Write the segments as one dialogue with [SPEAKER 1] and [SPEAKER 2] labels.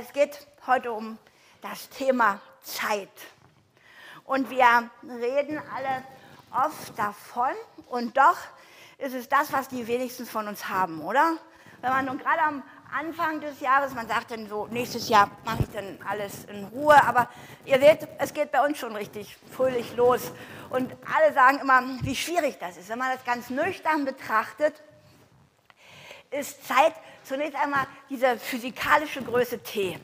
[SPEAKER 1] Es geht heute um das Thema Zeit. Und wir reden alle oft davon und doch ist es das, was die wenigsten von uns haben, oder? Wenn man nun gerade am Anfang des Jahres, man sagt dann so, nächstes Jahr mache ich dann alles in Ruhe, aber ihr seht, es geht bei uns schon richtig fröhlich los. Und alle sagen immer, wie schwierig das ist. Wenn man das ganz nüchtern betrachtet, ist Zeit zunächst einmal diese physikalische Größe t.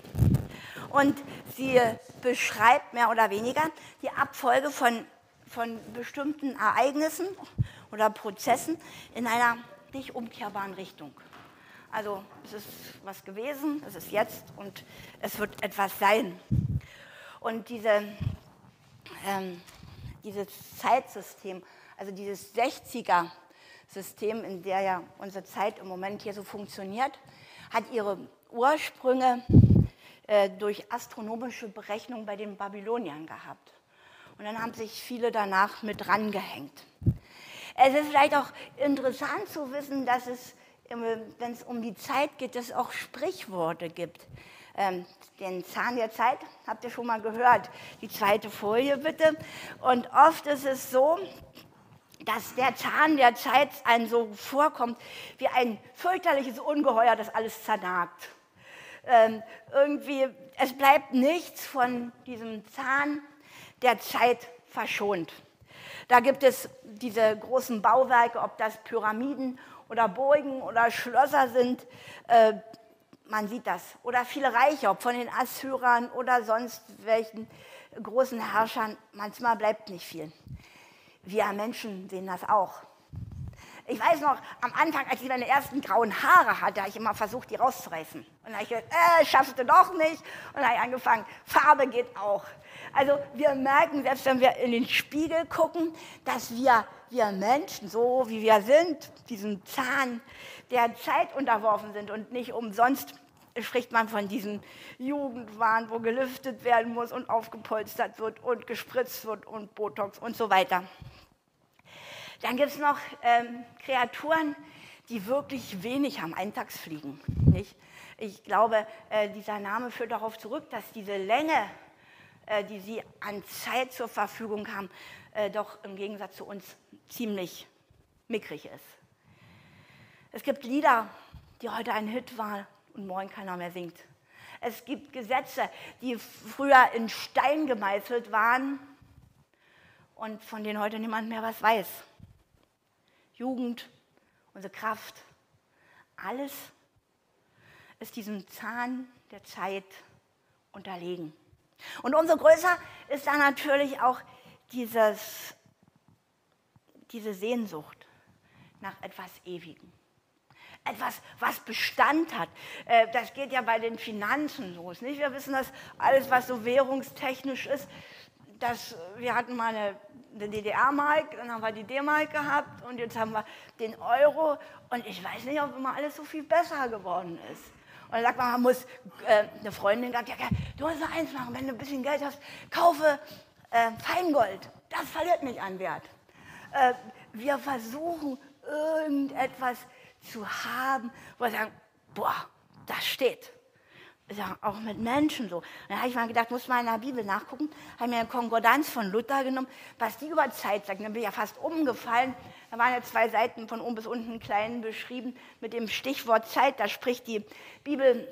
[SPEAKER 1] Und sie beschreibt mehr oder weniger die Abfolge von, von bestimmten Ereignissen oder Prozessen in einer nicht umkehrbaren Richtung. Also es ist was gewesen, es ist jetzt und es wird etwas sein. Und diese, ähm, dieses Zeitsystem, also dieses 60er System, in der ja unsere Zeit im Moment hier so funktioniert, hat ihre Ursprünge äh, durch astronomische Berechnungen bei den Babyloniern gehabt. Und dann haben sich viele danach mit rangehängt. Es ist vielleicht auch interessant zu wissen, dass es, wenn es um die Zeit geht, es auch Sprichworte gibt. Ähm, den Zahn der Zeit habt ihr schon mal gehört. Die zweite Folie bitte. Und oft ist es so, dass der Zahn der Zeit einem so vorkommt wie ein fürchterliches Ungeheuer, das alles zernagt. Ähm, irgendwie, es bleibt nichts von diesem Zahn der Zeit verschont. Da gibt es diese großen Bauwerke, ob das Pyramiden oder Burgen oder Schlösser sind. Äh, man sieht das. Oder viele Reiche, ob von den Assyrern oder sonst welchen großen Herrschern. Manchmal bleibt nicht viel. Wir Menschen sehen das auch. Ich weiß noch, am Anfang, als ich meine ersten grauen Haare hatte, habe ich immer versucht, die rauszureißen. Und dann habe ich gesagt, äh, schaffst du doch nicht. Und dann habe ich angefangen, Farbe geht auch. Also wir merken, selbst wenn wir in den Spiegel gucken, dass wir, wir Menschen, so wie wir sind, diesem Zahn der Zeit unterworfen sind und nicht umsonst spricht man von diesem Jugendwahn, wo gelüftet werden muss und aufgepolstert wird und gespritzt wird und Botox und so weiter. Dann gibt es noch ähm, Kreaturen, die wirklich wenig haben, Eintagsfliegen. Nicht? Ich glaube, äh, dieser Name führt darauf zurück, dass diese Länge, äh, die sie an Zeit zur Verfügung haben, äh, doch im Gegensatz zu uns ziemlich mickrig ist. Es gibt Lieder, die heute ein Hit waren und morgen keiner mehr singt. Es gibt Gesetze, die früher in Stein gemeißelt waren und von denen heute niemand mehr was weiß. Jugend, unsere Kraft, alles ist diesem Zahn der Zeit unterlegen. Und umso größer ist dann natürlich auch dieses, diese Sehnsucht nach etwas Ewigem. Etwas, was Bestand hat. Äh, das geht ja bei den Finanzen los. Nicht? Wir wissen, dass alles, was so währungstechnisch ist, dass wir hatten mal eine DDR-Mark, dann haben wir die D-Mark gehabt und jetzt haben wir den Euro. Und ich weiß nicht, ob immer alles so viel besser geworden ist. Und dann sagt man, man muss, äh, eine Freundin sagt, ja, du musst nur eins machen, wenn du ein bisschen Geld hast, kaufe äh, Feingold. Das verliert nicht an Wert. Äh, wir versuchen, irgendetwas zu haben, wo wir sagen, boah, das steht ja, auch mit Menschen so. Dann habe ich mal gedacht, muss mal in der Bibel nachgucken, habe mir eine Konkordanz von Luther genommen, was die über Zeit sagt. Dann bin ich ja fast umgefallen. Da waren ja zwei Seiten von oben bis unten klein beschrieben mit dem Stichwort Zeit. Da spricht die Bibel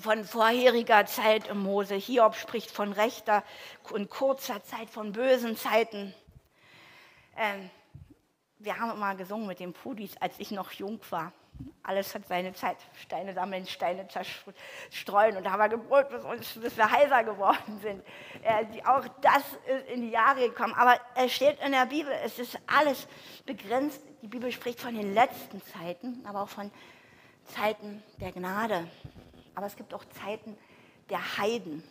[SPEAKER 1] von vorheriger Zeit im Mose. Hiob spricht von rechter und kurzer Zeit, von bösen Zeiten. Ähm, wir haben immer gesungen mit den Pudis, als ich noch jung war. Alles hat seine Zeit. Steine sammeln, Steine zerstreuen. Und da haben wir gebrüllt, bis, bis wir heiser geworden sind. Äh, die, auch das ist in die Jahre gekommen. Aber es steht in der Bibel, es ist alles begrenzt. Die Bibel spricht von den letzten Zeiten, aber auch von Zeiten der Gnade. Aber es gibt auch Zeiten der Heiden.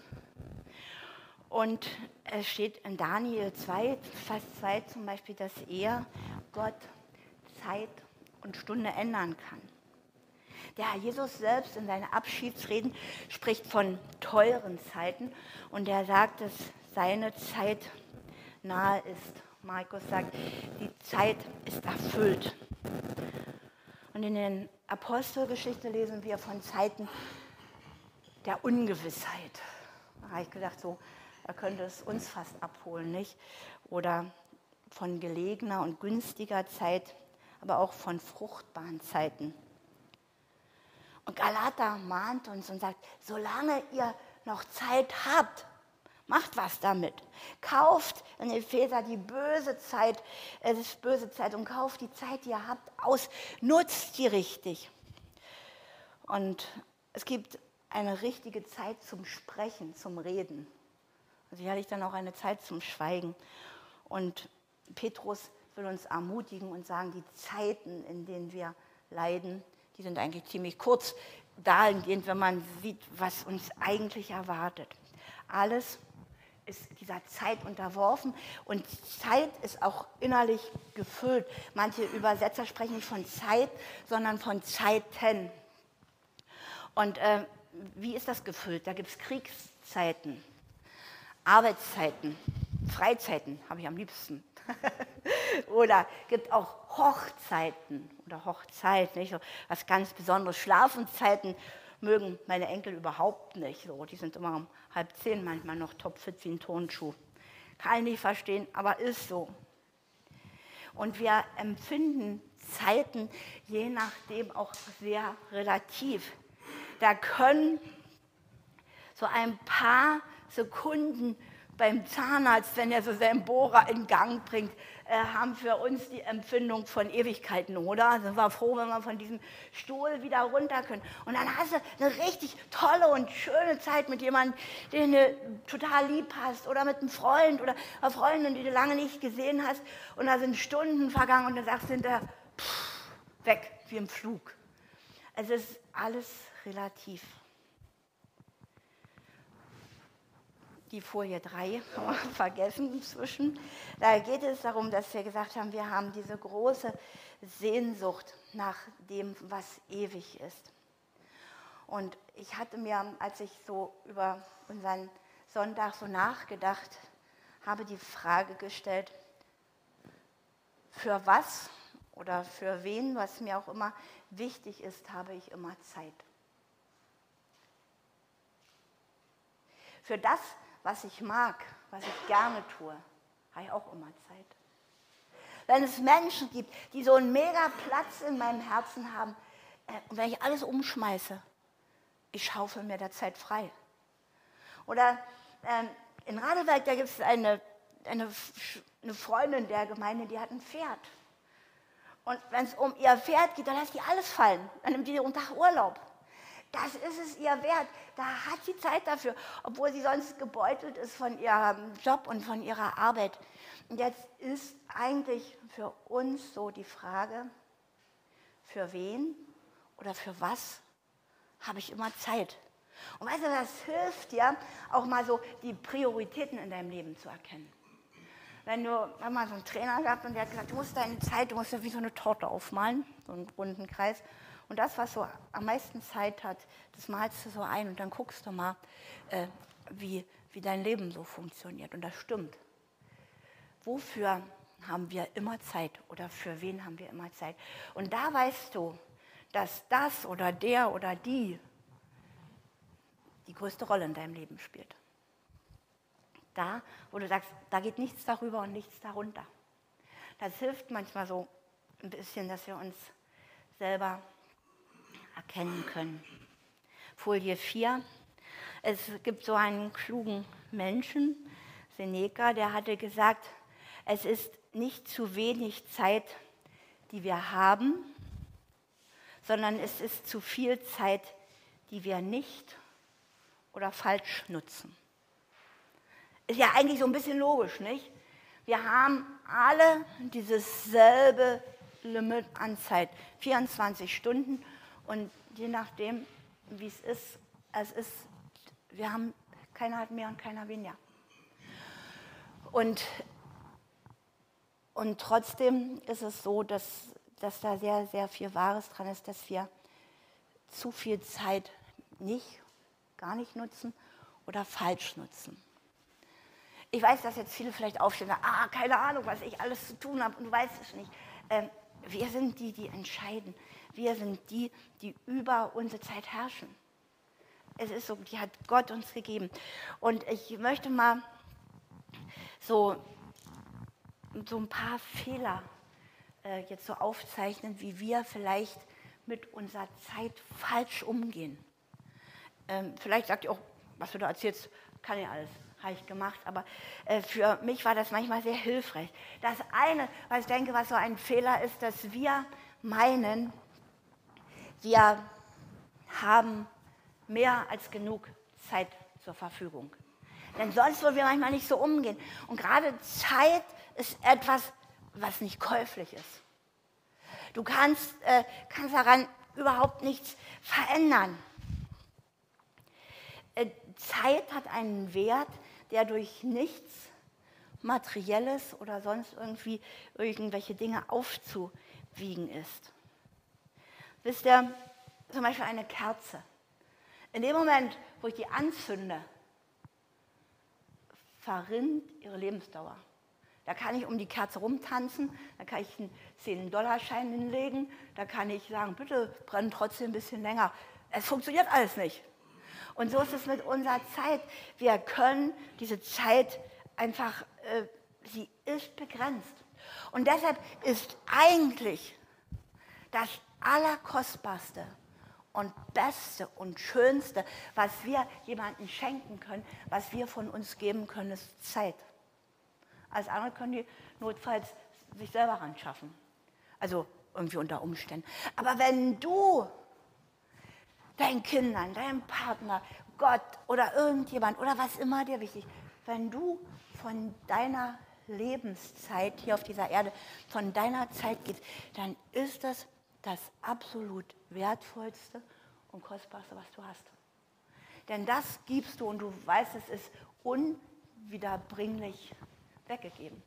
[SPEAKER 1] Und es steht in Daniel 2, Vers 2 zum Beispiel, dass er, Gott, Zeit und Stunde ändern kann. Der Herr Jesus selbst in seinen Abschiedsreden spricht von teuren Zeiten und er sagt, dass seine Zeit nahe ist. Markus sagt, die Zeit ist erfüllt. Und in den Apostelgeschichte lesen wir von Zeiten der Ungewissheit. Da habe ich gedacht, so, da könnte es uns fast abholen, nicht? Oder von gelegener und günstiger Zeit, aber auch von fruchtbaren Zeiten. Und Galater mahnt uns und sagt, solange ihr noch Zeit habt, macht was damit. Kauft in Epheser die böse Zeit, es ist böse Zeit und kauft die Zeit, die ihr habt, aus, nutzt die richtig. Und es gibt eine richtige Zeit zum Sprechen, zum Reden. Sicherlich dann auch eine Zeit zum Schweigen. Und Petrus will uns ermutigen und sagen, die Zeiten, in denen wir leiden, die sind eigentlich ziemlich kurz dahingehend, wenn man sieht, was uns eigentlich erwartet. Alles ist dieser Zeit unterworfen und Zeit ist auch innerlich gefüllt. Manche Übersetzer sprechen nicht von Zeit, sondern von Zeiten. Und äh, wie ist das gefüllt? Da gibt es Kriegszeiten, Arbeitszeiten, Freizeiten, habe ich am liebsten. oder gibt auch Hochzeiten oder Hochzeit, nicht? Was ganz Besonderes. Schlafenszeiten mögen meine Enkel überhaupt nicht. So, die sind immer um halb zehn manchmal noch topfit wie ein Turnschuh. Kann ich nicht verstehen, aber ist so. Und wir empfinden Zeiten je nachdem auch sehr relativ. Da können so ein paar Sekunden beim Zahnarzt, wenn er so seinen Bohrer in Gang bringt, äh, haben für uns die Empfindung von Ewigkeiten, oder? Sind wir froh, wenn wir von diesem Stuhl wieder runter können. Und dann hast du eine richtig tolle und schöne Zeit mit jemandem, den du total lieb hast, oder mit einem Freund oder einer Freundin, die du lange nicht gesehen hast. Und da sind Stunden vergangen und dann sagst du hinterher, pff, weg, wie im Flug. Es ist alles relativ. Die Folie 3 vergessen inzwischen. Da geht es darum, dass wir gesagt haben, wir haben diese große Sehnsucht nach dem, was ewig ist. Und ich hatte mir, als ich so über unseren Sonntag so nachgedacht habe, die Frage gestellt, für was oder für wen, was mir auch immer wichtig ist, habe ich immer Zeit. Für das, was ich mag, was ich gerne tue, habe ich auch immer Zeit. Wenn es Menschen gibt, die so einen mega Platz in meinem Herzen haben, äh, und wenn ich alles umschmeiße, ich schaufel mir der Zeit frei. Oder ähm, in Radeberg, da gibt es eine, eine, eine Freundin der Gemeinde, die hat ein Pferd. Und wenn es um ihr Pferd geht, dann lässt die alles fallen. Dann nimmt die Tag Urlaub. Das ist es ihr wert. Da hat sie Zeit dafür, obwohl sie sonst gebeutelt ist von ihrem Job und von ihrer Arbeit. Und jetzt ist eigentlich für uns so die Frage, für wen oder für was habe ich immer Zeit? Und weißt du, das hilft dir auch mal so die Prioritäten in deinem Leben zu erkennen. Wenn du, mal so einen Trainer gehabt und der hat gesagt, du musst deine Zeit, du musst ja wie so eine Torte aufmalen, so einen runden Kreis. Und das, was so am meisten Zeit hat, das malst du so ein und dann guckst du mal, äh, wie, wie dein Leben so funktioniert. Und das stimmt. Wofür haben wir immer Zeit oder für wen haben wir immer Zeit? Und da weißt du, dass das oder der oder die die größte Rolle in deinem Leben spielt. Da, wo du sagst, da geht nichts darüber und nichts darunter. Das hilft manchmal so ein bisschen, dass wir uns selber erkennen können. Folie 4. Es gibt so einen klugen Menschen, Seneca, der hatte gesagt, es ist nicht zu wenig Zeit, die wir haben, sondern es ist zu viel Zeit, die wir nicht oder falsch nutzen. Ist ja eigentlich so ein bisschen logisch, nicht? Wir haben alle dieses selbe Limit an Zeit, 24 Stunden und je nachdem, wie es ist, es ist, wir haben, keiner hat mehr und keiner weniger. Und, und trotzdem ist es so, dass, dass da sehr, sehr viel Wahres dran ist, dass wir zu viel Zeit nicht, gar nicht nutzen oder falsch nutzen. Ich weiß, dass jetzt viele vielleicht aufstehen, ah, keine Ahnung, was ich alles zu tun habe und du weißt es nicht. Ähm, wir sind die, die entscheiden. Wir sind die, die über unsere Zeit herrschen. Es ist so, die hat Gott uns gegeben. Und ich möchte mal so, so ein paar Fehler äh, jetzt so aufzeichnen, wie wir vielleicht mit unserer Zeit falsch umgehen. Ähm, vielleicht sagt ihr auch, was du da erzählst, kann ich alles, habe ich gemacht, aber äh, für mich war das manchmal sehr hilfreich. Das eine, was ich denke, was so ein Fehler ist, dass wir meinen, wir haben mehr als genug Zeit zur Verfügung. Denn sonst würden wir manchmal nicht so umgehen. Und gerade Zeit ist etwas, was nicht käuflich ist. Du kannst, äh, kannst daran überhaupt nichts verändern. Äh, Zeit hat einen Wert, der durch nichts Materielles oder sonst irgendwie irgendwelche Dinge aufzuwiegen ist. Wisst ihr, zum Beispiel eine Kerze. In dem Moment, wo ich die anzünde, verrinnt ihre Lebensdauer. Da kann ich um die Kerze rumtanzen, da kann ich einen 10-Dollar-Schein hinlegen, da kann ich sagen, bitte brenn trotzdem ein bisschen länger. Es funktioniert alles nicht. Und so ist es mit unserer Zeit. Wir können diese Zeit einfach, äh, sie ist begrenzt. Und deshalb ist eigentlich das Allerkostbarste und Beste und Schönste, was wir jemandem schenken können, was wir von uns geben können, ist Zeit. Alles andere können die notfalls sich selber ran schaffen. Also irgendwie unter Umständen. Aber wenn du deinen Kindern, deinem Partner, Gott oder irgendjemand oder was immer dir wichtig, wenn du von deiner Lebenszeit hier auf dieser Erde, von deiner Zeit gibst, dann ist das das absolut wertvollste und kostbarste, was du hast. Denn das gibst du und du weißt, es ist unwiederbringlich weggegeben.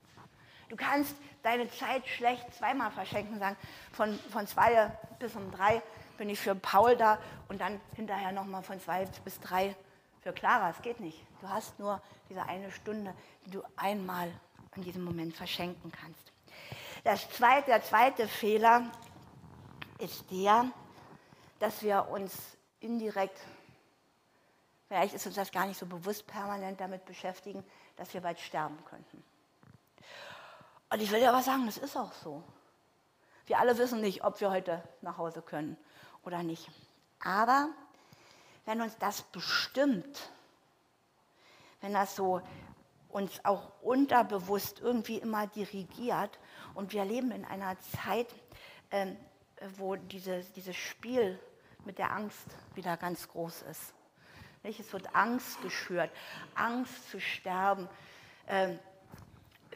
[SPEAKER 1] Du kannst deine Zeit schlecht zweimal verschenken, sagen, von, von zwei bis um drei bin ich für Paul da und dann hinterher nochmal von zwei bis drei für Clara. Es geht nicht. Du hast nur diese eine Stunde, die du einmal in diesem Moment verschenken kannst. Das zweite, der zweite Fehler ist der, dass wir uns indirekt, vielleicht ist uns das gar nicht so bewusst, permanent damit beschäftigen, dass wir bald sterben könnten. Und ich will dir aber sagen, das ist auch so. Wir alle wissen nicht, ob wir heute nach Hause können oder nicht. Aber wenn uns das bestimmt, wenn das so uns auch unterbewusst irgendwie immer dirigiert und wir leben in einer Zeit, ähm, wo dieses, dieses Spiel mit der Angst wieder ganz groß ist. Nicht? Es wird Angst geschürt, Angst zu sterben. Ähm,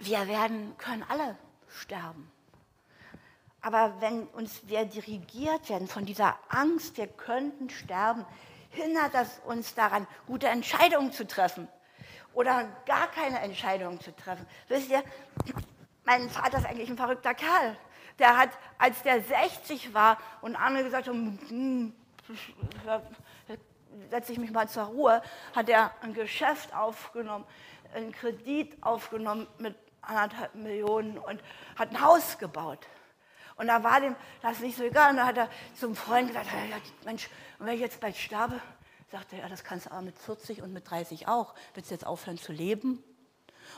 [SPEAKER 1] wir werden, können alle sterben. Aber wenn uns wir dirigiert werden von dieser Angst, wir könnten sterben, hindert das uns daran, gute Entscheidungen zu treffen oder gar keine Entscheidungen zu treffen. Wisst ihr, mein Vater ist eigentlich ein verrückter Kerl. Der hat, als der 60 war und andere gesagt haben, hm, setze ich mich mal zur Ruhe, hat er ein Geschäft aufgenommen, einen Kredit aufgenommen mit anderthalb Millionen und hat ein Haus gebaut. Und da war dem das nicht so egal. Und da hat er zum Freund gesagt, Mensch, und wenn ich jetzt bald sterbe, sagte er, das kannst du aber mit 40 und mit 30 auch. Willst du jetzt aufhören zu leben?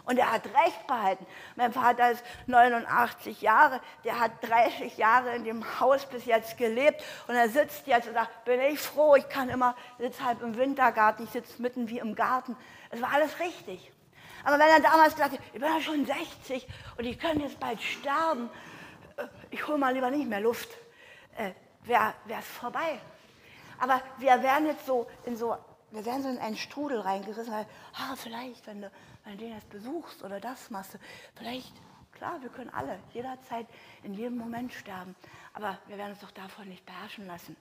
[SPEAKER 1] Und er hat recht behalten. Mein Vater ist 89 Jahre, der hat 30 Jahre in dem Haus bis jetzt gelebt und er sitzt jetzt und sagt, bin ich froh, ich kann immer, sitze halb im Wintergarten, ich sitze mitten wie im Garten. Es war alles richtig. Aber wenn er damals gesagt hat, ich bin ja schon 60 und ich könnte jetzt bald sterben, äh, ich hole mal lieber nicht mehr Luft, äh, wäre es vorbei. Aber wir werden jetzt so in so, wir werden so in einen Strudel reingerissen, weil, ah, vielleicht, wenn du, wenn du den jetzt besuchst oder das machst, vielleicht, klar, wir können alle jederzeit in jedem Moment sterben, aber wir werden uns doch davon nicht beherrschen lassen.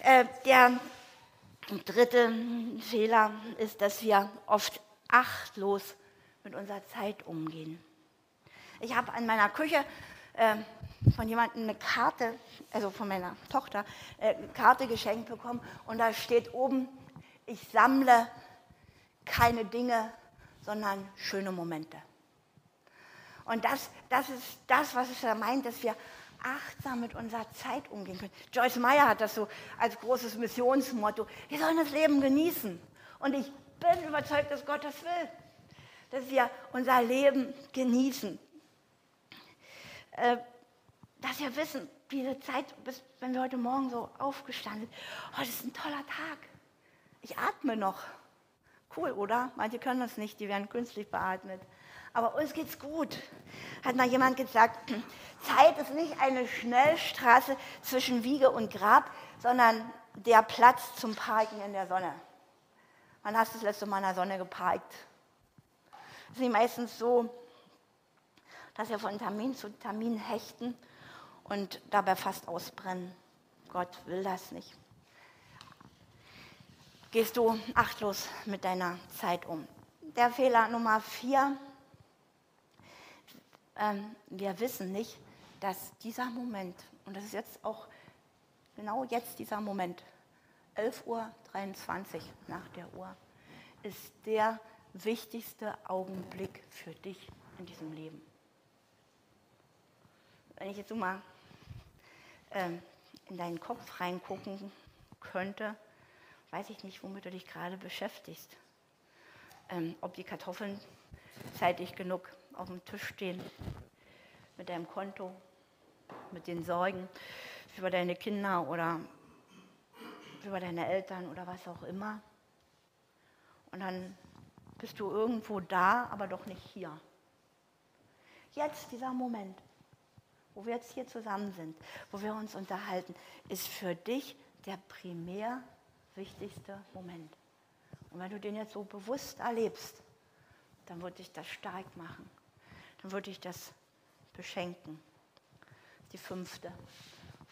[SPEAKER 1] Äh, der dritte Fehler ist, dass wir oft achtlos mit unserer Zeit umgehen. Ich habe an meiner Küche äh, von jemandem eine Karte, also von meiner Tochter, äh, eine Karte geschenkt bekommen und da steht oben, ich sammle keine Dinge, sondern schöne Momente. Und das, das ist das, was es da meint, dass wir achtsam mit unserer Zeit umgehen können. Joyce Meyer hat das so als großes Missionsmotto. Wir sollen das Leben genießen. Und ich bin überzeugt, dass Gott das will. Dass wir unser Leben genießen. Äh, dass wir wissen, diese Zeit, bis, wenn wir heute Morgen so aufgestanden sind, heute ist ein toller Tag. Ich atme noch. Cool, oder? Manche können das nicht, die werden künstlich beatmet. Aber uns geht's gut. Hat mal jemand gesagt, Zeit ist nicht eine Schnellstraße zwischen Wiege und Grab, sondern der Platz zum Parken in der Sonne. Wann hast du das letzte Mal in der Sonne geparkt? Es ist meistens so, dass wir von Termin zu Termin hechten und dabei fast ausbrennen. Gott will das nicht. Gehst du achtlos mit deiner Zeit um. Der Fehler Nummer vier, ähm, wir wissen nicht, dass dieser Moment, und das ist jetzt auch genau jetzt dieser Moment, 11.23 Uhr nach der Uhr, ist der wichtigste Augenblick für dich in diesem Leben. Wenn ich jetzt so mal ähm, in deinen Kopf reingucken könnte, weiß ich nicht, womit du dich gerade beschäftigst. Ähm, ob die Kartoffeln zeitig genug auf dem Tisch stehen, mit deinem Konto, mit den Sorgen über deine Kinder oder über deine Eltern oder was auch immer. Und dann bist du irgendwo da, aber doch nicht hier. Jetzt dieser Moment wo wir jetzt hier zusammen sind, wo wir uns unterhalten, ist für dich der primär wichtigste Moment. Und wenn du den jetzt so bewusst erlebst, dann würde ich das stark machen. Dann würde ich das beschenken. Die fünfte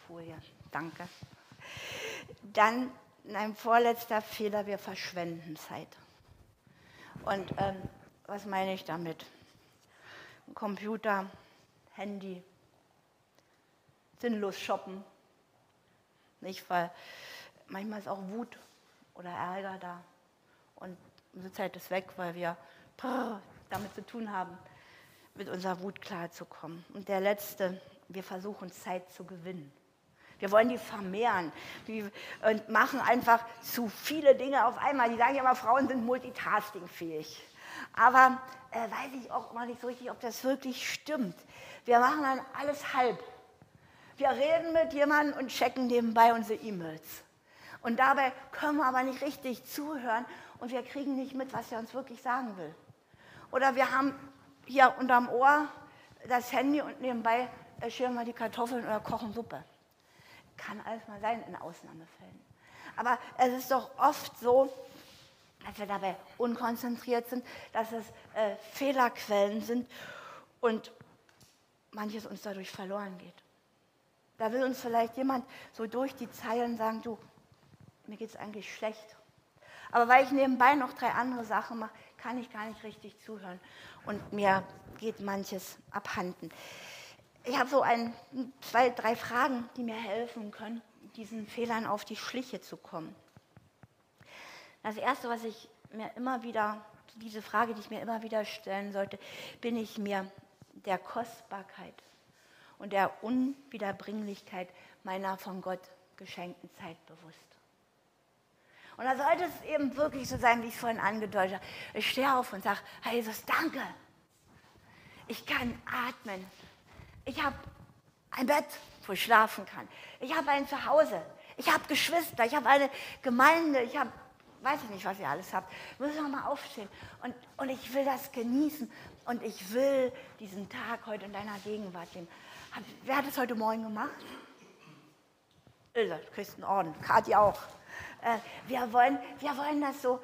[SPEAKER 1] Folie. Danke. Dann ein vorletzter Fehler, wir verschwenden Zeit. Und ähm, was meine ich damit? Computer, Handy, sinnlos shoppen. Nicht, weil manchmal ist auch Wut oder Ärger da. Und unsere Zeit ist weg, weil wir damit zu tun haben, mit unserer Wut klarzukommen. Und der letzte, wir versuchen Zeit zu gewinnen. Wir wollen die vermehren und machen einfach zu viele Dinge auf einmal. Die sagen ja immer, Frauen sind multitaskingfähig. Aber äh, weiß ich auch immer nicht so richtig, ob das wirklich stimmt. Wir machen dann alles halb. Wir reden mit jemandem und checken nebenbei unsere E-Mails. Und dabei können wir aber nicht richtig zuhören und wir kriegen nicht mit, was er uns wirklich sagen will. Oder wir haben hier unterm Ohr das Handy und nebenbei schälen wir die Kartoffeln oder kochen Suppe. Kann alles mal sein in Ausnahmefällen. Aber es ist doch oft so, dass wir dabei unkonzentriert sind, dass es äh, Fehlerquellen sind und manches uns dadurch verloren geht. Da will uns vielleicht jemand so durch die Zeilen sagen, du, mir geht es eigentlich schlecht. Aber weil ich nebenbei noch drei andere Sachen mache, kann ich gar nicht richtig zuhören. Und mir geht manches abhanden. Ich habe so ein, zwei, drei Fragen, die mir helfen können, diesen Fehlern auf die Schliche zu kommen. Das Erste, was ich mir immer wieder, diese Frage, die ich mir immer wieder stellen sollte, bin ich mir der Kostbarkeit und der Unwiederbringlichkeit meiner von Gott geschenkten Zeit bewusst. Und da sollte es eben wirklich so sein, wie ich es vorhin angedeutet habe. Ich stehe auf und sage, Herr Jesus, danke. Ich kann atmen. Ich habe ein Bett, wo ich schlafen kann. Ich habe ein Zuhause. Ich habe Geschwister. Ich habe eine Gemeinde. Ich habe, weiß ich nicht, was ihr alles habt. Ich muss noch mal aufstehen. Und, und ich will das genießen. Und ich will diesen Tag heute in deiner Gegenwart leben. Wer hat es heute Morgen gemacht? Ilse, du kriegst einen Orden. Kathi auch. Äh, wir, wollen, wir wollen das so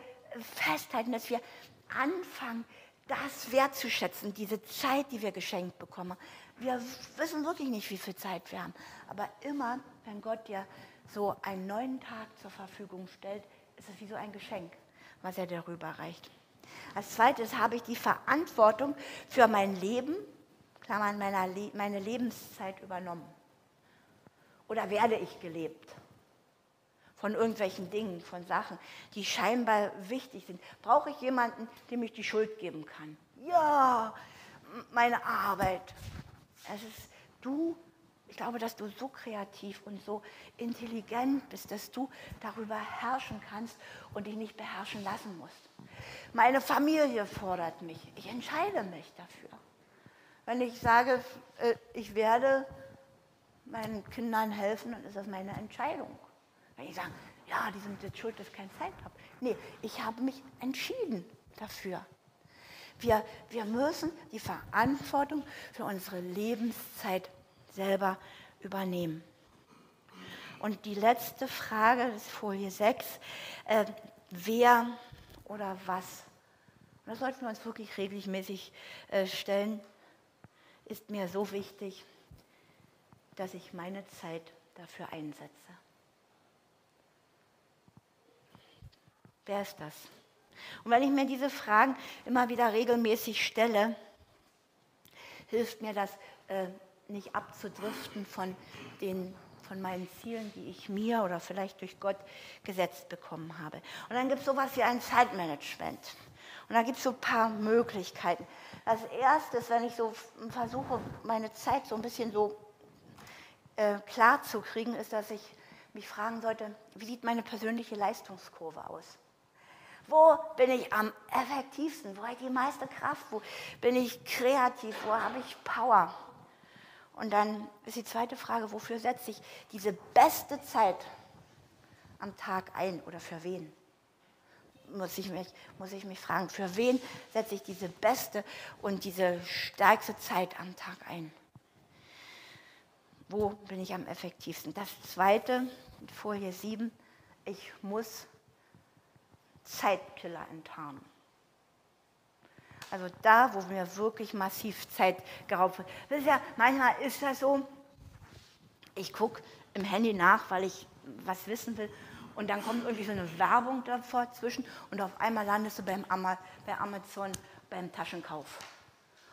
[SPEAKER 1] festhalten, dass wir anfangen, das wertzuschätzen, diese Zeit, die wir geschenkt bekommen. Wir wissen wirklich nicht, wie viel Zeit wir haben. Aber immer, wenn Gott dir so einen neuen Tag zur Verfügung stellt, ist es wie so ein Geschenk, was er darüber reicht. Als zweites habe ich die Verantwortung für mein Leben Klammern, meine Lebenszeit übernommen? Oder werde ich gelebt? Von irgendwelchen Dingen, von Sachen, die scheinbar wichtig sind. Brauche ich jemanden, dem ich die Schuld geben kann? Ja, meine Arbeit. Es ist, du Ich glaube, dass du so kreativ und so intelligent bist, dass du darüber herrschen kannst und dich nicht beherrschen lassen musst. Meine Familie fordert mich. Ich entscheide mich dafür. Wenn ich sage, äh, ich werde meinen Kindern helfen, dann ist das meine Entscheidung. Wenn ich sage, ja, die sind jetzt schuld, dass ich keine Zeit habe. Nee, ich habe mich entschieden dafür. Wir, wir müssen die Verantwortung für unsere Lebenszeit selber übernehmen. Und die letzte Frage, das ist Folie 6, äh, wer oder was? Und das sollten wir uns wirklich regelmäßig äh, stellen, ist mir so wichtig, dass ich meine Zeit dafür einsetze. Wer ist das? Und wenn ich mir diese Fragen immer wieder regelmäßig stelle, hilft mir das, äh, nicht abzudriften von, den, von meinen Zielen, die ich mir oder vielleicht durch Gott gesetzt bekommen habe. Und dann gibt es sowas wie ein Zeitmanagement. Und da gibt es so ein paar Möglichkeiten. Als erstes, wenn ich so versuche, meine Zeit so ein bisschen so äh, klar zu kriegen, ist, dass ich mich fragen sollte, wie sieht meine persönliche Leistungskurve aus? Wo bin ich am effektivsten? Wo habe ich die meiste Kraft? Wo bin ich kreativ? Wo habe ich Power? Und dann ist die zweite Frage, wofür setze ich diese beste Zeit am Tag ein oder für wen? Muss ich, mich, muss ich mich fragen, für wen setze ich diese beste und diese stärkste Zeit am Tag ein? Wo bin ich am effektivsten? Das zweite, Folie 7, ich muss Zeitkiller enttarnen. Also da, wo mir wirklich massiv Zeit geraubt wird. Ja, manchmal ist das so, ich gucke im Handy nach, weil ich was wissen will. Und dann kommt irgendwie so eine Werbung davor zwischen und auf einmal landest du beim bei Amazon beim Taschenkauf.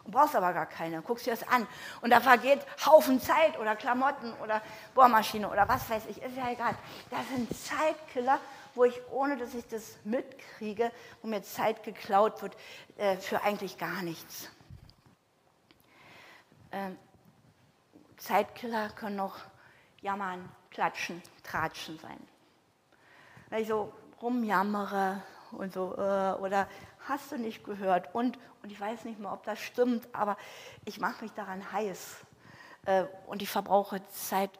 [SPEAKER 1] Und brauchst aber gar keine, guckst dir das an. Und da vergeht Haufen Zeit oder Klamotten oder Bohrmaschine oder was weiß ich, ist ja egal. Das sind Zeitkiller wo ich, ohne dass ich das mitkriege, wo mir Zeit geklaut wird, äh, für eigentlich gar nichts. Ähm, Zeitkiller können noch jammern, klatschen, tratschen sein. Wenn ich so rumjammere und so, äh, oder hast du nicht gehört und, und ich weiß nicht mal, ob das stimmt, aber ich mache mich daran heiß äh, und ich verbrauche Zeit,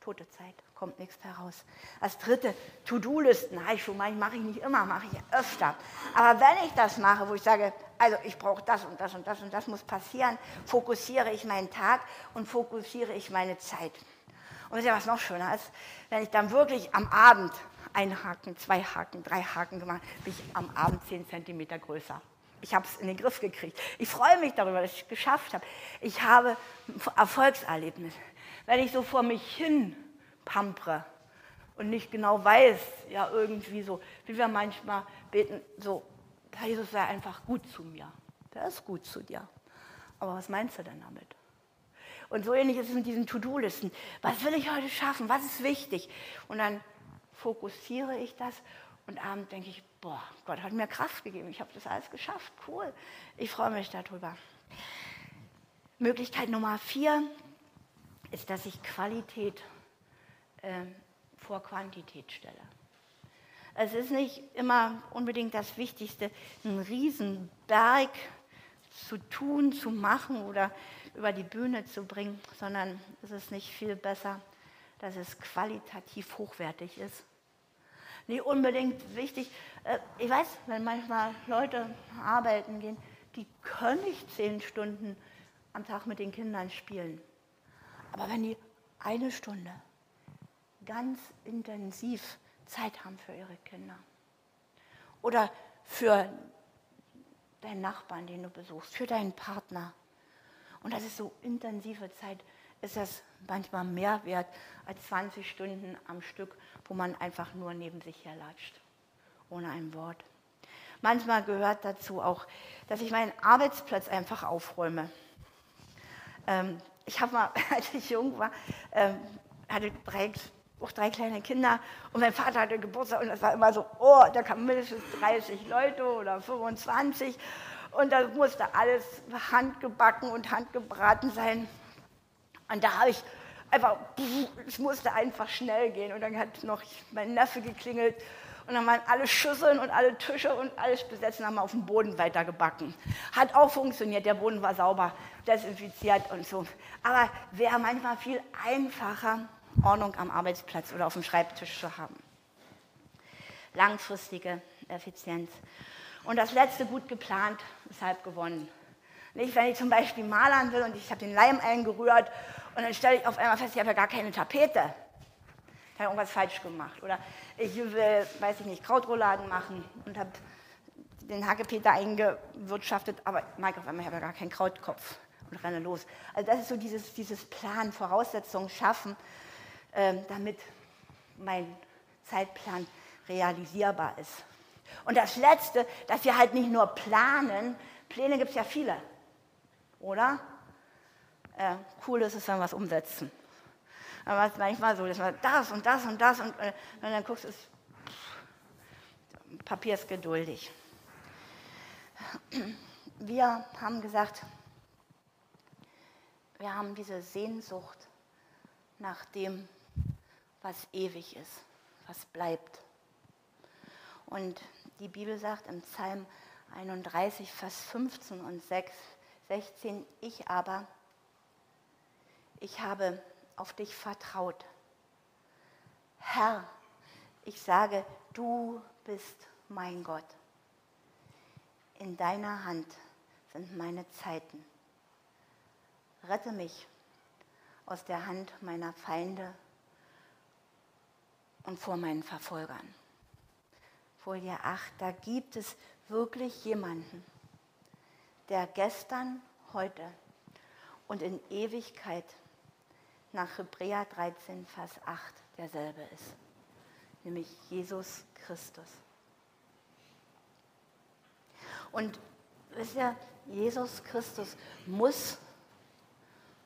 [SPEAKER 1] tote Zeit kommt nichts heraus. Als dritte, To-Do-Listen habe ich schon mal, mache ich nicht immer, mache ich öfter. Aber wenn ich das mache, wo ich sage, also ich brauche das und das und das und das muss passieren, fokussiere ich meinen Tag und fokussiere ich meine Zeit. Und wisst ihr, was noch schöner ist? Wenn ich dann wirklich am Abend ein Haken, zwei Haken, drei Haken gemacht, bin ich am Abend zehn Zentimeter größer. Ich habe es in den Griff gekriegt. Ich freue mich darüber, dass ich es geschafft habe. Ich habe ein Erfolgserlebnis. Wenn ich so vor mich hin pampre und nicht genau weiß, ja irgendwie so, wie wir manchmal beten, so, Jesus sei einfach gut zu mir. Der ist gut zu dir. Aber was meinst du denn damit? Und so ähnlich ist es mit diesen To-Do-Listen. Was will ich heute schaffen? Was ist wichtig? Und dann fokussiere ich das und abends denke ich, boah, Gott hat mir Kraft gegeben. Ich habe das alles geschafft. Cool. Ich freue mich darüber. Möglichkeit Nummer vier ist, dass ich Qualität äh, vor Quantität stelle. Es ist nicht immer unbedingt das Wichtigste, einen Riesenberg zu tun, zu machen oder über die Bühne zu bringen, sondern es ist nicht viel besser, dass es qualitativ hochwertig ist. Nicht unbedingt wichtig. Äh, ich weiß, wenn manchmal Leute arbeiten gehen, die können nicht zehn Stunden am Tag mit den Kindern spielen. Aber wenn die eine Stunde ganz intensiv Zeit haben für ihre Kinder. Oder für deinen Nachbarn, den du besuchst, für deinen Partner. Und das ist so intensive Zeit, ist das manchmal mehr wert als 20 Stunden am Stück, wo man einfach nur neben sich herlatscht, ohne ein Wort. Manchmal gehört dazu auch, dass ich meinen Arbeitsplatz einfach aufräume. Ähm, ich habe mal, als ich jung war, ähm, hatte drei auch drei kleine Kinder und mein Vater hatte Geburtstag und das war immer so, oh, da kamen mindestens 30 Leute oder 25 und da musste alles handgebacken und handgebraten sein. Und da habe ich einfach, es musste einfach schnell gehen. Und dann hat noch mein Neffe geklingelt und dann waren alle Schüsseln und alle Tische und alles besetzt und haben auf dem Boden weitergebacken. Hat auch funktioniert, der Boden war sauber, desinfiziert und so. Aber wäre manchmal viel einfacher, Ordnung am Arbeitsplatz oder auf dem Schreibtisch zu haben. Langfristige Effizienz. Und das letzte gut geplant ist halb gewonnen. Nicht, wenn ich zum Beispiel malern will und ich habe den Leim eingerührt und dann stelle ich auf einmal fest, ich habe ja gar keine Tapete. Ich habe irgendwas falsch gemacht. Oder ich will, weiß ich nicht, Krautrouladen machen und habe den Hackepeter eingewirtschaftet, aber Mike auf einmal habe ja gar keinen Krautkopf und renne los. Also das ist so dieses, dieses Plan, Voraussetzungen schaffen, damit mein Zeitplan realisierbar ist. Und das Letzte, dass wir halt nicht nur planen, Pläne gibt es ja viele, oder? Äh, cool ist es, wenn wir es umsetzen. Aber es ist manchmal so, dass man das und das und das und, äh, und dann guckst du, Papier ist geduldig. Wir haben gesagt, wir haben diese Sehnsucht nach dem, was ewig ist, was bleibt. Und die Bibel sagt im Psalm 31, Vers 15 und 6, 16, ich aber, ich habe auf dich vertraut. Herr, ich sage, du bist mein Gott. In deiner Hand sind meine Zeiten. Rette mich aus der Hand meiner Feinde und vor meinen Verfolgern. Folie 8, da gibt es wirklich jemanden, der gestern, heute und in Ewigkeit nach Hebräer 13, Vers 8 derselbe ist, nämlich Jesus Christus. Und wisst ihr, Jesus Christus muss,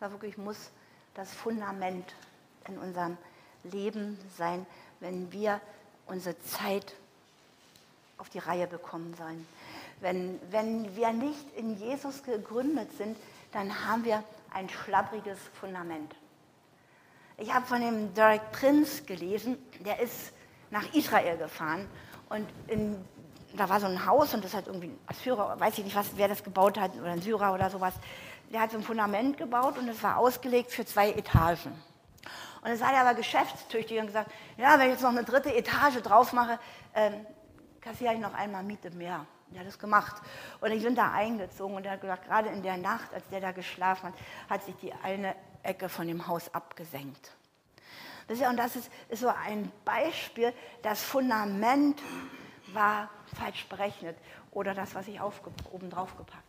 [SPEAKER 1] da wirklich muss das Fundament in unserem Leben sein, wenn wir unsere Zeit auf die Reihe bekommen sollen. Wenn, wenn wir nicht in Jesus gegründet sind, dann haben wir ein schlappriges Fundament. Ich habe von dem Derek Prince gelesen, der ist nach Israel gefahren und in, da war so ein Haus und das hat irgendwie ein Assyrer, weiß ich nicht, was, wer das gebaut hat, oder ein Syrer oder sowas. Der hat so ein Fundament gebaut und es war ausgelegt für zwei Etagen. Und es war er aber geschäftstüchtig und gesagt, ja, wenn ich jetzt noch eine dritte Etage drauf mache, ähm, kassiere ich noch einmal Miete mehr. Der hat das gemacht. Und ich bin da eingezogen und er hat gesagt, gerade in der Nacht, als der da geschlafen hat, hat sich die eine Ecke von dem Haus abgesenkt. Und das ist, ist so ein Beispiel, das Fundament war falsch berechnet oder das, was ich oben drauf gepackt habe.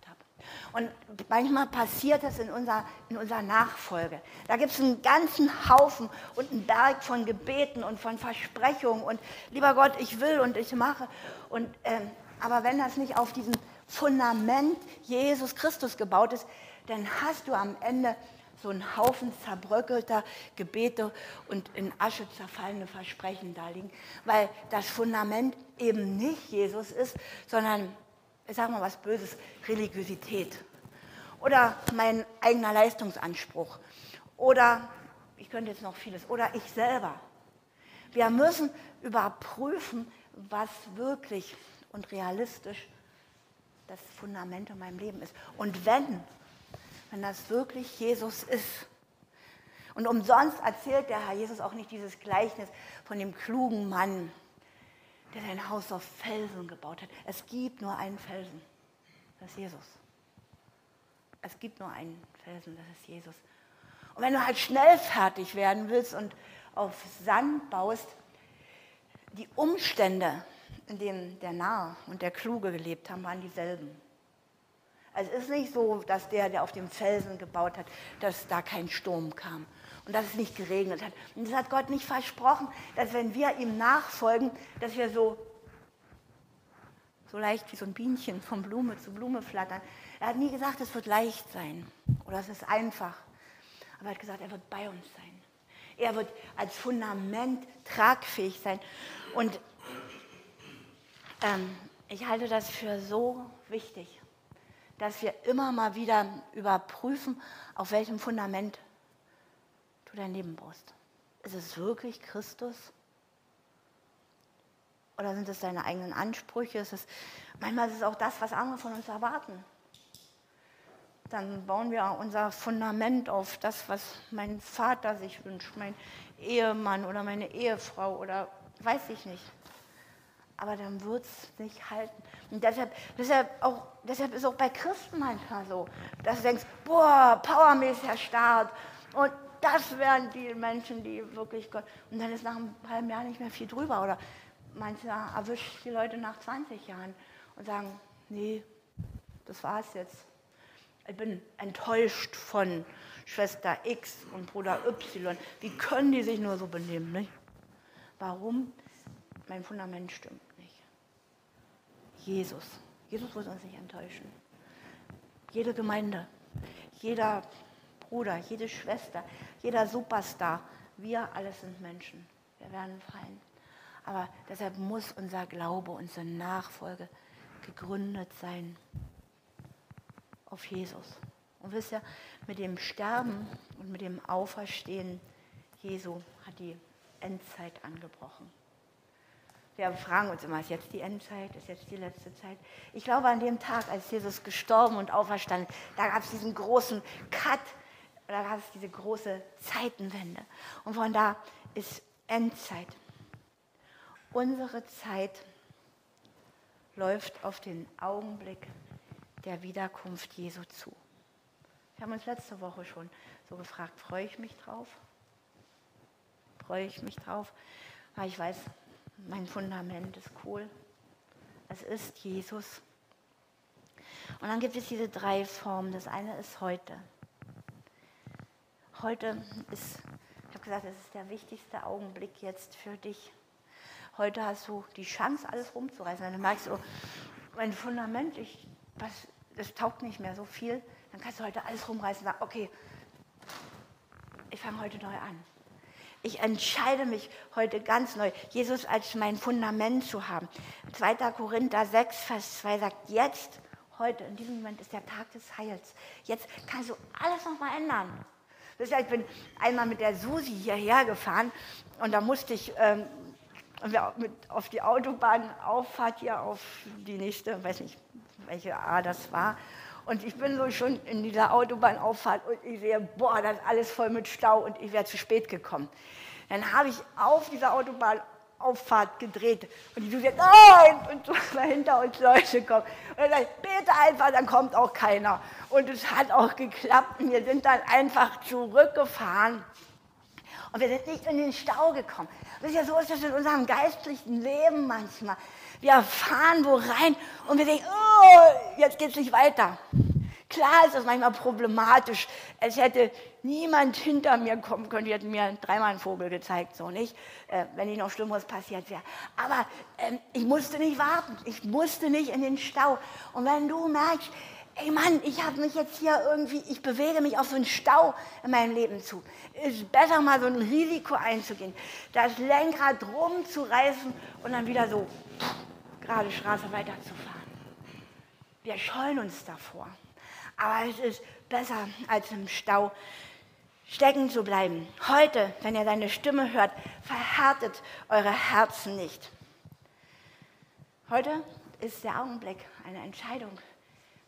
[SPEAKER 1] Und manchmal passiert das in unserer, in unserer Nachfolge. Da gibt es einen ganzen Haufen und einen Berg von Gebeten und von Versprechungen und lieber Gott, ich will und ich mache. Und, ähm, aber wenn das nicht auf diesem Fundament Jesus Christus gebaut ist, dann hast du am Ende so ein Haufen zerbröckelter Gebete und in Asche zerfallene Versprechen da liegen, weil das Fundament eben nicht Jesus ist, sondern, ich sage mal was Böses, Religiosität oder mein eigener Leistungsanspruch oder, ich könnte jetzt noch vieles, oder ich selber. Wir müssen überprüfen, was wirklich und realistisch das Fundament in meinem Leben ist. Und wenn wenn das wirklich Jesus ist. Und umsonst erzählt der Herr Jesus auch nicht dieses Gleichnis von dem klugen Mann, der sein Haus auf Felsen gebaut hat. Es gibt nur einen Felsen, das ist Jesus. Es gibt nur einen Felsen, das ist Jesus. Und wenn du halt schnell fertig werden willst und auf Sand baust, die Umstände, in denen der Narr und der Kluge gelebt haben, waren dieselben. Also es ist nicht so, dass der, der auf dem Felsen gebaut hat, dass da kein Sturm kam und dass es nicht geregnet hat. Und das hat Gott nicht versprochen, dass wenn wir ihm nachfolgen, dass wir so, so leicht wie so ein Bienchen von Blume zu Blume flattern. Er hat nie gesagt, es wird leicht sein oder es ist einfach. Aber er hat gesagt, er wird bei uns sein. Er wird als Fundament tragfähig sein. Und ähm, ich halte das für so wichtig dass wir immer mal wieder überprüfen, auf welchem Fundament dein Leben baust. Ist es wirklich Christus? Oder sind es deine eigenen Ansprüche? Ist es, manchmal ist es auch das, was andere von uns erwarten. Dann bauen wir unser Fundament auf das, was mein Vater sich wünscht, mein Ehemann oder meine Ehefrau oder weiß ich nicht. Aber dann wird es nicht halten. Und deshalb, deshalb, auch, deshalb ist auch bei Christen manchmal so, dass du denkst, boah, powermäßiger Start. Und das wären die Menschen, die wirklich Gott. Und dann ist nach einem halben Jahr nicht mehr viel drüber. Oder manche erwischt die Leute nach 20 Jahren und sagen, nee, das war's jetzt. Ich bin enttäuscht von Schwester X und Bruder Y. Wie können die sich nur so benehmen? Nicht? Warum? Mein Fundament stimmt nicht. Jesus. Jesus wird uns nicht enttäuschen. Jede Gemeinde, jeder Bruder, jede Schwester, jeder Superstar, wir alles sind Menschen. Wir werden fallen. Aber deshalb muss unser Glaube, unsere Nachfolge gegründet sein auf Jesus. Und wisst ihr, mit dem Sterben und mit dem Auferstehen Jesu hat die Endzeit angebrochen. Wir fragen uns immer, ist jetzt die Endzeit, ist jetzt die letzte Zeit? Ich glaube, an dem Tag, als Jesus gestorben und auferstanden, da gab es diesen großen Cut, da gab es diese große Zeitenwende. Und von da ist Endzeit. Unsere Zeit läuft auf den Augenblick der Wiederkunft Jesu zu. Wir haben uns letzte Woche schon so gefragt, freue ich mich drauf? Freue ich mich drauf? Weil ich weiß, mein Fundament ist cool. Es ist Jesus. Und dann gibt es diese drei Formen. Das eine ist heute. Heute ist, ich habe gesagt, es ist der wichtigste Augenblick jetzt für dich. Heute hast du die Chance, alles rumzureißen. Wenn du merkst, so, mein Fundament, ich, was, das taugt nicht mehr so viel, dann kannst du heute alles rumreißen und sagen, okay, ich fange heute neu an. Ich entscheide mich heute ganz neu, Jesus als mein Fundament zu haben. 2. Korinther 6, Vers 2 sagt, jetzt, heute, in diesem Moment ist der Tag des Heils. Jetzt kannst du alles nochmal ändern. Ich bin einmal mit der Susi hierher gefahren und da musste ich ähm, auf die Autobahnauffahrt hier auf die nächste, weiß nicht, welche A das war. Und ich bin so schon in dieser Autobahnauffahrt und ich sehe, boah, das ist alles voll mit Stau und ich wäre zu spät gekommen. Dann habe ich auf dieser Autobahnauffahrt gedreht und die sagt, nein, und so hinter uns Leute kommen. Und sage ich, bitte einfach, dann kommt auch keiner. Und es hat auch geklappt und wir sind dann einfach zurückgefahren. Und wir sind nicht in den Stau gekommen. Wisst ihr, so ist es in unserem geistlichen Leben manchmal. Wir fahren wo rein und wir denken, oh, jetzt geht es nicht weiter. Klar ist das manchmal problematisch. Es hätte niemand hinter mir kommen können. Die hätten mir dreimal einen Vogel gezeigt, so nicht, äh, wenn nicht noch Schlimmeres passiert wäre. Aber äh, ich musste nicht warten. Ich musste nicht in den Stau. Und wenn du merkst, ey Mann, ich habe mich jetzt hier irgendwie, ich bewege mich auf so einen Stau in meinem Leben zu. Ist besser mal so ein Risiko einzugehen, das Lenkrad rumzureißen und dann wieder so gerade Straße weiterzufahren. Wir scheuen uns davor. Aber es ist besser, als im Stau stecken zu bleiben. Heute, wenn ihr seine Stimme hört, verhärtet eure Herzen nicht. Heute ist der Augenblick einer Entscheidung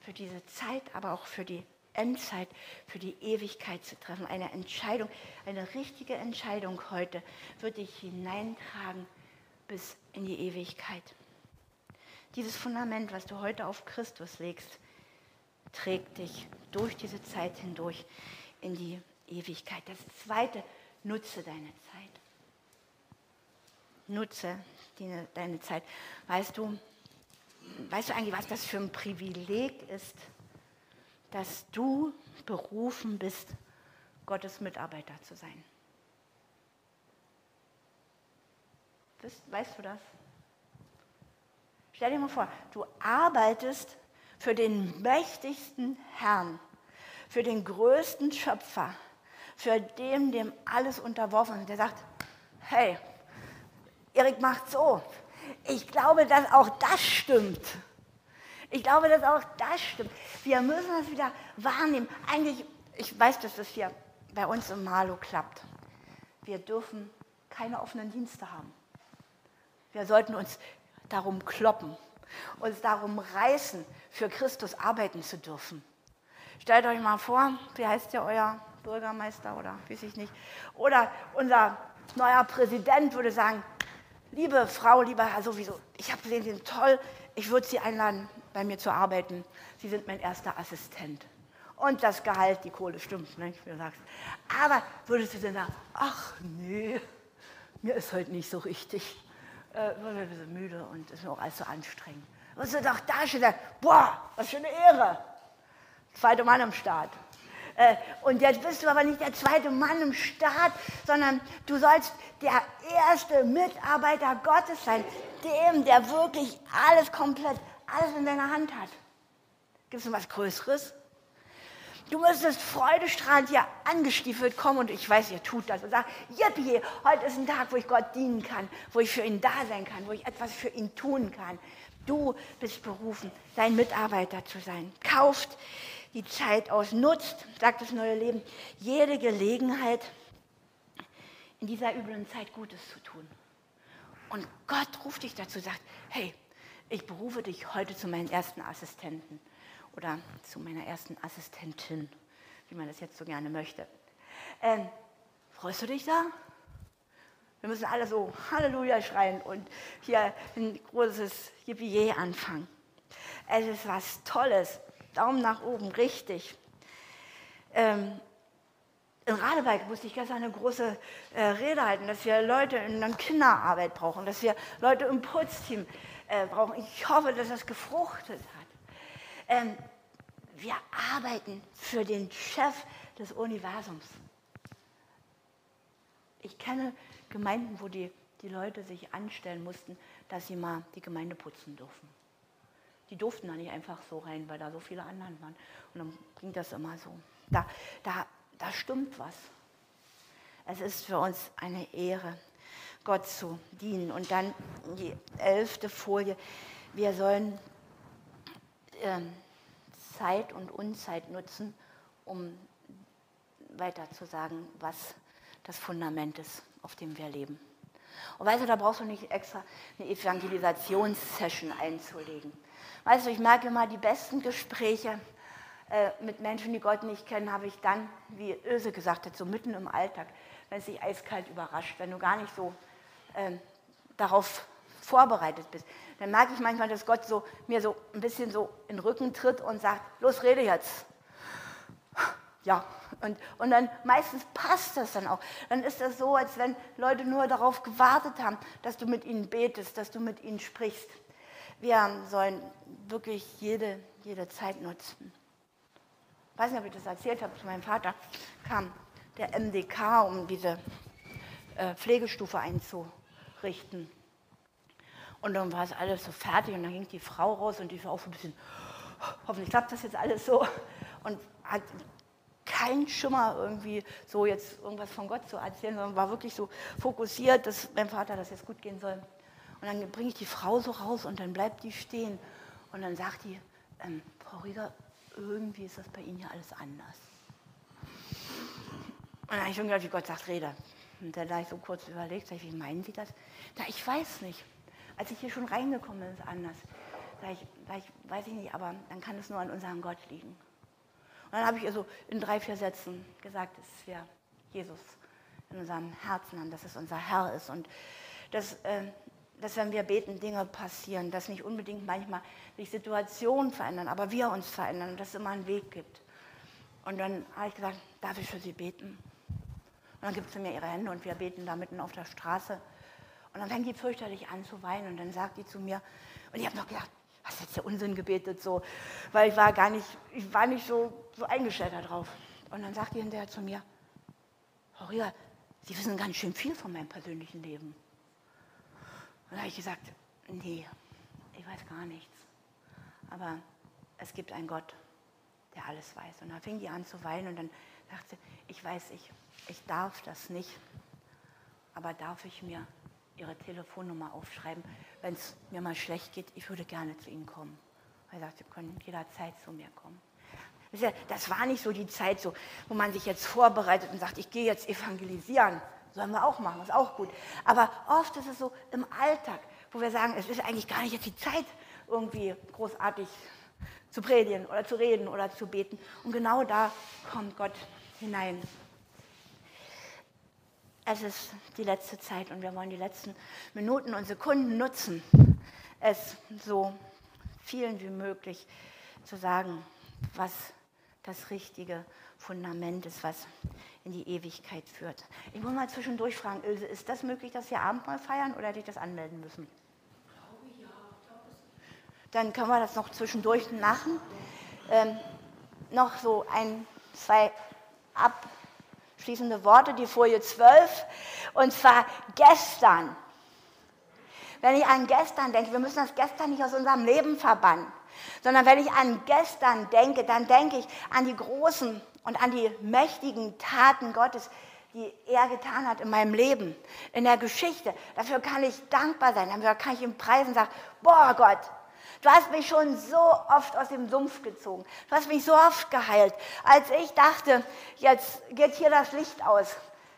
[SPEAKER 1] für diese Zeit, aber auch für die Endzeit, für die Ewigkeit zu treffen. Eine Entscheidung, eine richtige Entscheidung heute wird dich hineintragen bis in die Ewigkeit. Dieses Fundament, was du heute auf Christus legst, trägt dich durch diese Zeit hindurch in die Ewigkeit. Das zweite, nutze deine Zeit. Nutze die, deine Zeit. Weißt du, weißt du eigentlich, was das für ein Privileg ist, dass du berufen bist, Gottes Mitarbeiter zu sein? Weißt du das? Stell dir mal vor, du arbeitest für den mächtigsten Herrn, für den größten Schöpfer, für den, dem alles unterworfen ist. Der sagt, hey, Erik macht so. Ich glaube, dass auch das stimmt. Ich glaube, dass auch das stimmt. Wir müssen das wieder wahrnehmen. Eigentlich, ich weiß, dass das hier bei uns im Malo klappt. wir dürfen keine offenen Dienste haben. Wir sollten uns darum kloppen, uns darum reißen, für Christus arbeiten zu dürfen. Stellt euch mal vor, wie heißt ja euer Bürgermeister oder weiß ich nicht. Oder unser neuer Präsident würde sagen, liebe Frau, lieber Herr, sowieso, ich habe gesehen, Sie sind toll, ich würde Sie einladen, bei mir zu arbeiten. Sie sind mein erster Assistent. Und das Gehalt, die Kohle stimmt, ne, wie du sagst. Aber würdest du denn sagen, ach nee, mir ist heute nicht so richtig. Äh, ein bisschen müde und ist mir auch alles so anstrengend. Und du doch da schon sagen, boah, was für eine Ehre. Zweiter Mann am Start. Äh, und jetzt bist du aber nicht der zweite Mann im Staat, sondern du sollst der erste Mitarbeiter Gottes sein, dem, der wirklich alles komplett, alles in deiner Hand hat. Gibt es noch was Größeres? Du müsstest freudestrahlend hier angestiefelt kommen und ich weiß, ihr tut das und sagt, yippie, heute ist ein Tag, wo ich Gott dienen kann, wo ich für ihn da sein kann, wo ich etwas für ihn tun kann. Du bist berufen, sein Mitarbeiter zu sein. Kauft die Zeit aus, nutzt, sagt das neue Leben, jede Gelegenheit, in dieser üblen Zeit Gutes zu tun. Und Gott ruft dich dazu, sagt, hey, ich berufe dich heute zu meinen ersten Assistenten oder zu meiner ersten Assistentin, wie man das jetzt so gerne möchte. Ähm, freust du dich da? Wir müssen alle so Halleluja schreien und hier ein großes Yippie anfangen. Es ist was Tolles. Daumen nach oben, richtig. Ähm, in Radebeck musste ich gestern eine große äh, Rede halten, dass wir Leute in der Kinderarbeit brauchen, dass wir Leute im Putzteam äh, brauchen. Ich hoffe, dass das gefruchtet hat. Ähm, wir arbeiten für den Chef des Universums. Ich kenne Gemeinden, wo die, die Leute sich anstellen mussten, dass sie mal die Gemeinde putzen dürfen. Die durften da nicht einfach so rein, weil da so viele anderen waren. Und dann ging das immer so. Da, da, da stimmt was. Es ist für uns eine Ehre, Gott zu dienen. Und dann die elfte Folie. Wir sollen Zeit und Unzeit nutzen, um weiter zu sagen, was das Fundament ist, auf dem wir leben. Und weißt du, da brauchst du nicht extra eine Evangelisationssession einzulegen. Weißt du, ich merke immer, die besten Gespräche äh, mit Menschen, die Gott nicht kennen, habe ich dann, wie Öse gesagt hat, so mitten im Alltag, wenn es dich eiskalt überrascht, wenn du gar nicht so äh, darauf vorbereitet bist, dann merke ich manchmal, dass Gott so, mir so ein bisschen so in den Rücken tritt und sagt, los, rede jetzt. Ja, und, und dann meistens passt das dann auch. Dann ist das so, als wenn Leute nur darauf gewartet haben, dass du mit ihnen betest, dass du mit ihnen sprichst. Wir sollen wirklich jede, jede Zeit nutzen. Ich weiß nicht, ob ich das erzählt habe, zu meinem Vater kam der MDK, um diese äh, Pflegestufe einzurichten. Und dann war es alles so fertig und dann ging die Frau raus und die war auch so ein bisschen, hoffentlich klappt das jetzt alles so. Und hat keinen Schimmer irgendwie so jetzt irgendwas von Gott zu erzählen, sondern war wirklich so fokussiert, dass meinem Vater das jetzt gut gehen soll. Und dann bringe ich die Frau so raus und dann bleibt die stehen. Und dann sagt die, ähm, Frau Rieger, irgendwie ist das bei Ihnen ja alles anders. Und dann habe ich schon gedacht, wie Gott sagt, rede. Und dann habe ich so kurz überlegt, wie meinen Sie das? Na, ich weiß nicht. Als ich hier schon reingekommen bin, ist es anders. Sag ich, sag ich, weiß ich nicht, aber dann kann es nur an unserem Gott liegen. Und dann habe ich ihr so in drei, vier Sätzen gesagt, dass wir Jesus in unserem Herzen haben, dass es unser Herr ist und dass, äh, dass wenn wir beten, Dinge passieren, dass nicht unbedingt manchmal sich Situationen verändern, aber wir uns verändern und dass es immer einen Weg gibt. Und dann habe ich gesagt, darf ich für Sie beten? Und dann gibt sie mir ihre Hände und wir beten da mitten auf der Straße. Und dann fängt die fürchterlich an zu weinen und dann sagt die zu mir, und ich habe noch gedacht, was ist jetzt der Unsinn gebetet so, weil ich war gar nicht, ich war nicht so, so eingestellt darauf. Und dann sagt die hinterher zu mir, Frau Sie wissen ganz schön viel von meinem persönlichen Leben. Und da habe ich gesagt, nee, ich weiß gar nichts. Aber es gibt einen Gott, der alles weiß. Und dann fing die an zu weinen und dann sagte sie, ich weiß, ich, ich darf das nicht, aber darf ich mir Ihre Telefonnummer aufschreiben. Wenn es mir mal schlecht geht, ich würde gerne zu Ihnen kommen. Er sagt, Sie können jederzeit zu mir kommen. Das war nicht so die Zeit, so, wo man sich jetzt vorbereitet und sagt, ich gehe jetzt evangelisieren. sollen wir auch machen, ist auch gut. Aber oft ist es so im Alltag, wo wir sagen, es ist eigentlich gar nicht jetzt die Zeit, irgendwie großartig zu predigen oder zu reden oder zu beten. Und genau da kommt Gott hinein. Es ist die letzte Zeit und wir wollen die letzten Minuten und Sekunden nutzen, es so vielen wie möglich zu sagen, was das richtige Fundament ist, was in die Ewigkeit führt. Ich muss mal zwischendurch fragen, Ilse, ist das möglich, dass wir Abendmahl feiern oder hätte ich das anmelden müssen? Dann können wir das noch zwischendurch machen. Ähm, noch so ein, zwei abschließende Worte, die Folie 12. Und zwar gestern. Wenn ich an gestern denke, wir müssen das gestern nicht aus unserem Leben verbannen, sondern wenn ich an gestern denke, dann denke ich an die großen und an die mächtigen Taten Gottes, die er getan hat in meinem Leben, in der Geschichte. Dafür kann ich dankbar sein, dafür kann ich ihm preisen und sagen, boah Gott, Du hast mich schon so oft aus dem Sumpf gezogen. Du hast mich so oft geheilt. Als ich dachte, jetzt geht hier das Licht aus,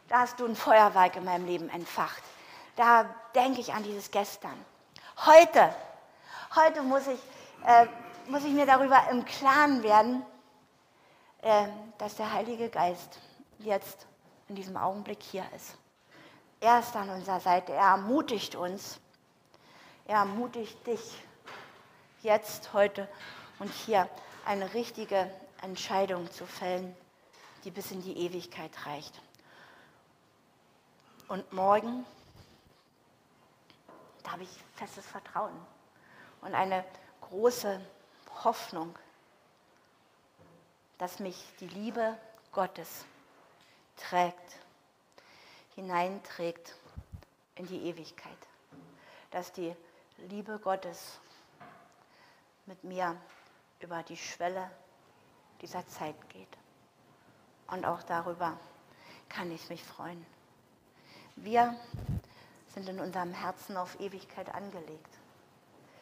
[SPEAKER 1] da hast du ein Feuerwerk in meinem Leben entfacht. Da denke ich an dieses Gestern. Heute, heute muss ich, äh, muss ich mir darüber im Klaren werden, äh, dass der Heilige Geist jetzt in diesem Augenblick hier ist. Er ist an unserer Seite. Er ermutigt uns. Er ermutigt dich jetzt, heute und hier eine richtige Entscheidung zu fällen, die bis in die Ewigkeit reicht. Und morgen, da habe ich festes Vertrauen und eine große Hoffnung, dass mich die Liebe Gottes trägt, hineinträgt in die Ewigkeit. Dass die Liebe Gottes mit mir über die Schwelle dieser Zeit geht. Und auch darüber kann ich mich freuen. Wir sind in unserem Herzen auf Ewigkeit angelegt.